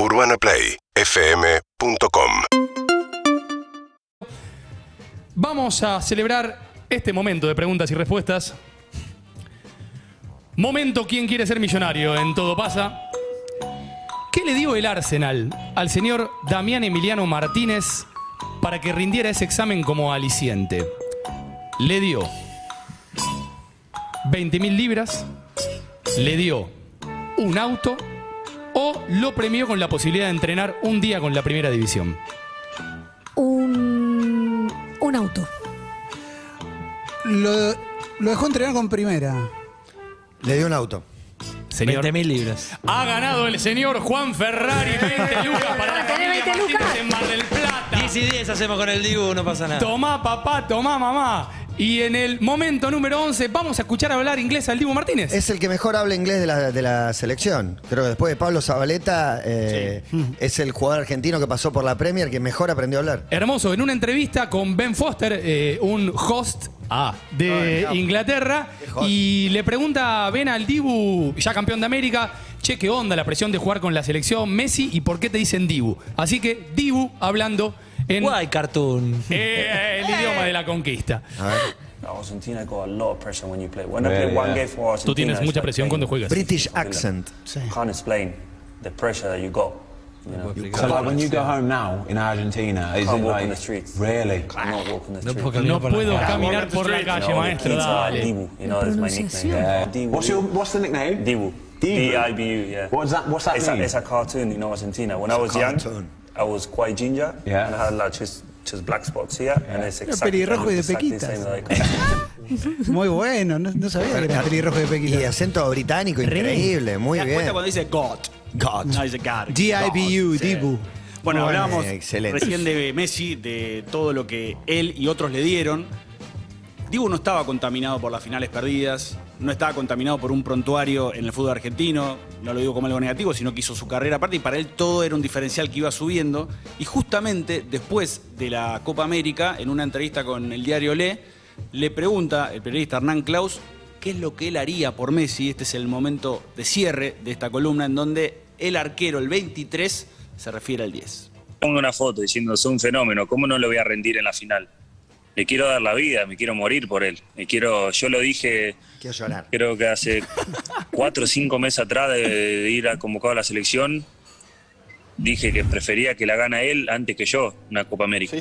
UrbanaPlayFM.com Vamos a celebrar este momento de preguntas y respuestas. Momento ¿Quién quiere ser millonario? En todo pasa. ¿Qué le dio el Arsenal al señor Damián Emiliano Martínez para que rindiera ese examen como aliciente? Le dio 20 mil libras, le dio un auto o lo premió con la posibilidad de entrenar un día con la primera división. Un, un auto. Lo, lo dejó entrenar con primera. Le dio un auto. Señor, 20 mil libras. ha ganado el señor Juan Ferrari 20 lucas para la ¿Tenés familia 20 Martínez lucas? en Mar del Plata. 10 y 10 hacemos con el Dibu, no pasa nada. Tomá, papá, tomá, mamá. Y en el momento número 11 vamos a escuchar hablar inglés al Dibu Martínez. Es el que mejor habla inglés de la, de la selección. Creo que después de Pablo Zabaleta eh, es el jugador argentino que pasó por la Premier que mejor aprendió a hablar. Hermoso, en una entrevista con Ben Foster, eh, un host ah, de Inglaterra, y le pregunta a Ben al Dibu, ya campeón de América, che, ¿qué onda la presión de jugar con la selección Messi y por qué te dicen Dibu? Así que Dibu hablando en Guay, cartoon. eh, el idioma de la conquista. A ver. Argentina got a lot of pressure when you play. When I play one game for Argentina, Tú tienes mucha presión cuando juegas. British accent. Can't explain the pressure that you got. You know, you like when you go home now in Argentina, is it like in the streets. really? No puedo caminar por la calle, maestro, dale. You know, that's my nickname. What's your what's the nickname? Dibu. Dibu. Yeah. What does that- what's that it's mean? A, it's a cartoon, you know, Argentina. When I was young, I was quite ginger. Yeah. And I had like just, just black spots here. And it's exactly, pelirrojo y de pequitas. Muy bueno, no, no sabía que era pelirrojo de Y Pequita. acento británico increíble, muy ¿Te das bien. cuenta cuando dice God? God. No dice God. Sí. Dibu. Bueno, hablábamos recién de Messi, de todo lo que él y otros le dieron. Dibu no estaba contaminado por las finales perdidas, no estaba contaminado por un prontuario en el fútbol argentino, no lo digo como algo negativo, sino que hizo su carrera aparte y para él todo era un diferencial que iba subiendo. Y justamente después de la Copa América, en una entrevista con el diario Le, le pregunta el periodista Hernán Klaus qué es lo que él haría por Messi. Este es el momento de cierre de esta columna en donde el arquero, el 23, se refiere al 10. pongo una foto diciendo soy un fenómeno, ¿cómo no le voy a rendir en la final? Le quiero dar la vida, me quiero morir por él. Me quiero, yo lo dije, Quiero llorar. creo que hace cuatro o cinco meses atrás de, de ir a convocado a la selección, dije que prefería que la gana él antes que yo, una Copa América.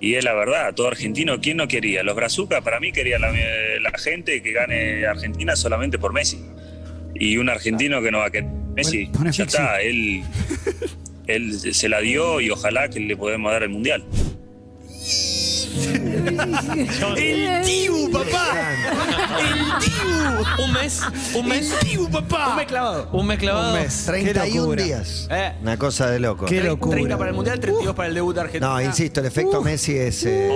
Y es la verdad, todo argentino, ¿quién no quería? Los Brazucas, para mí quería la, la gente que gane Argentina solamente por Messi. Y un argentino que no va a querer Messi, ya está, él, él se la dio y ojalá que le podemos dar el Mundial. ¡El Dibu, papá! ¡El Dibu! Un mes, un mes, ¡El Dibu, papá! Un mes clavado. un mes clavado. Un mes. Qué 31 locura. días. Eh. Una cosa de loco. Qué 30 locura. para el Mundial, 32 para el debut de Argentina. No, insisto, el efecto Messi es, eh,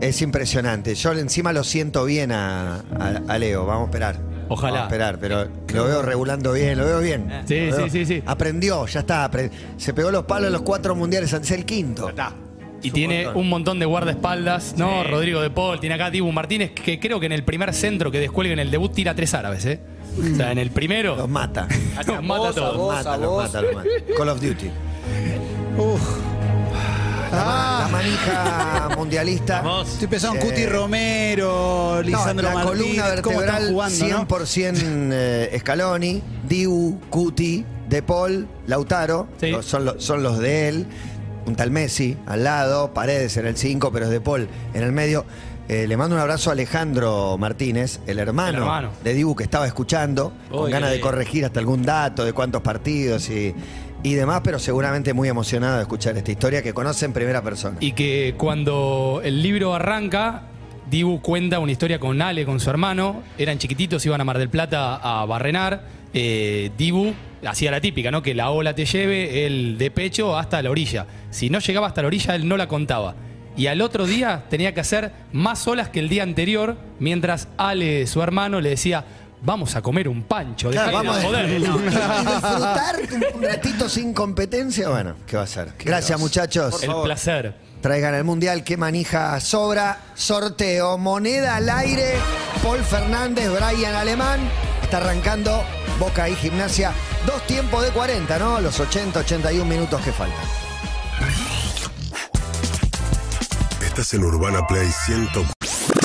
es impresionante. Yo encima lo siento bien a, a- a Leo. Vamos a esperar. Ojalá. Vamos a esperar, pero lo veo regulando bien, lo veo bien. Sí, veo- sí, sí, sí. Aprendió, ya está. Se pegó los palos en los cuatro mundiales antes el quinto. Está. Y tiene un montón de guardaespaldas, ¿no? Rodrigo de Paul, tiene acá Dibu Martínez, que creo que en el primer centro que descuelga en el debut tira tres árabes, ¿eh? O sea, en el primero Los mata. los mata a todos. Los mata, a los mata, los mata. Call of Duty. Uf. La, Ah. la manija mundialista. Vamos. Estoy pensando en Eh, Cuti Romero, No, Lisandro la Martínez, columna vertebral jugando, ¿no? 100% eh, Scaloni, Diu, Cuti, De Paul, Lautaro, Sí. los- son, los- son los de él, un tal Messi al lado, Paredes en el 5, pero es De Paul en el medio. Eh, le mando un abrazo a Alejandro Martínez, el hermano, El hermano. de Dibu que estaba escuchando, con ganas de corregir hasta algún dato de cuántos partidos y, y demás, pero seguramente muy emocionado de escuchar esta historia que conoce en primera persona. Y que cuando el libro arranca, Dibu cuenta una historia con Ale, con su hermano. Eran chiquititos, iban a Mar del Plata a barrenar. Eh, Dibu hacía la típica, ¿no? Que la ola te lleve, él de pecho hasta la orilla. Si no llegaba hasta la orilla, él no la contaba. Y al otro día tenía que hacer más olas que el día anterior, mientras Ale, su hermano, le decía, vamos a comer un pancho. Claro, dejá de vamos a joder". y disfrutar un- un ratito sin competencia. Bueno, ¿qué va a ser? Gracias, muchachos. El placer. Traigan el mundial, qué manija sobra. Sorteo, moneda al aire. Paul Fernández, Brian Alemán. Está arrancando Boca y Gimnasia. Dos tiempos de 40, ¿no? Los 80, 81 minutos que faltan. Estás en Urbana Play 100.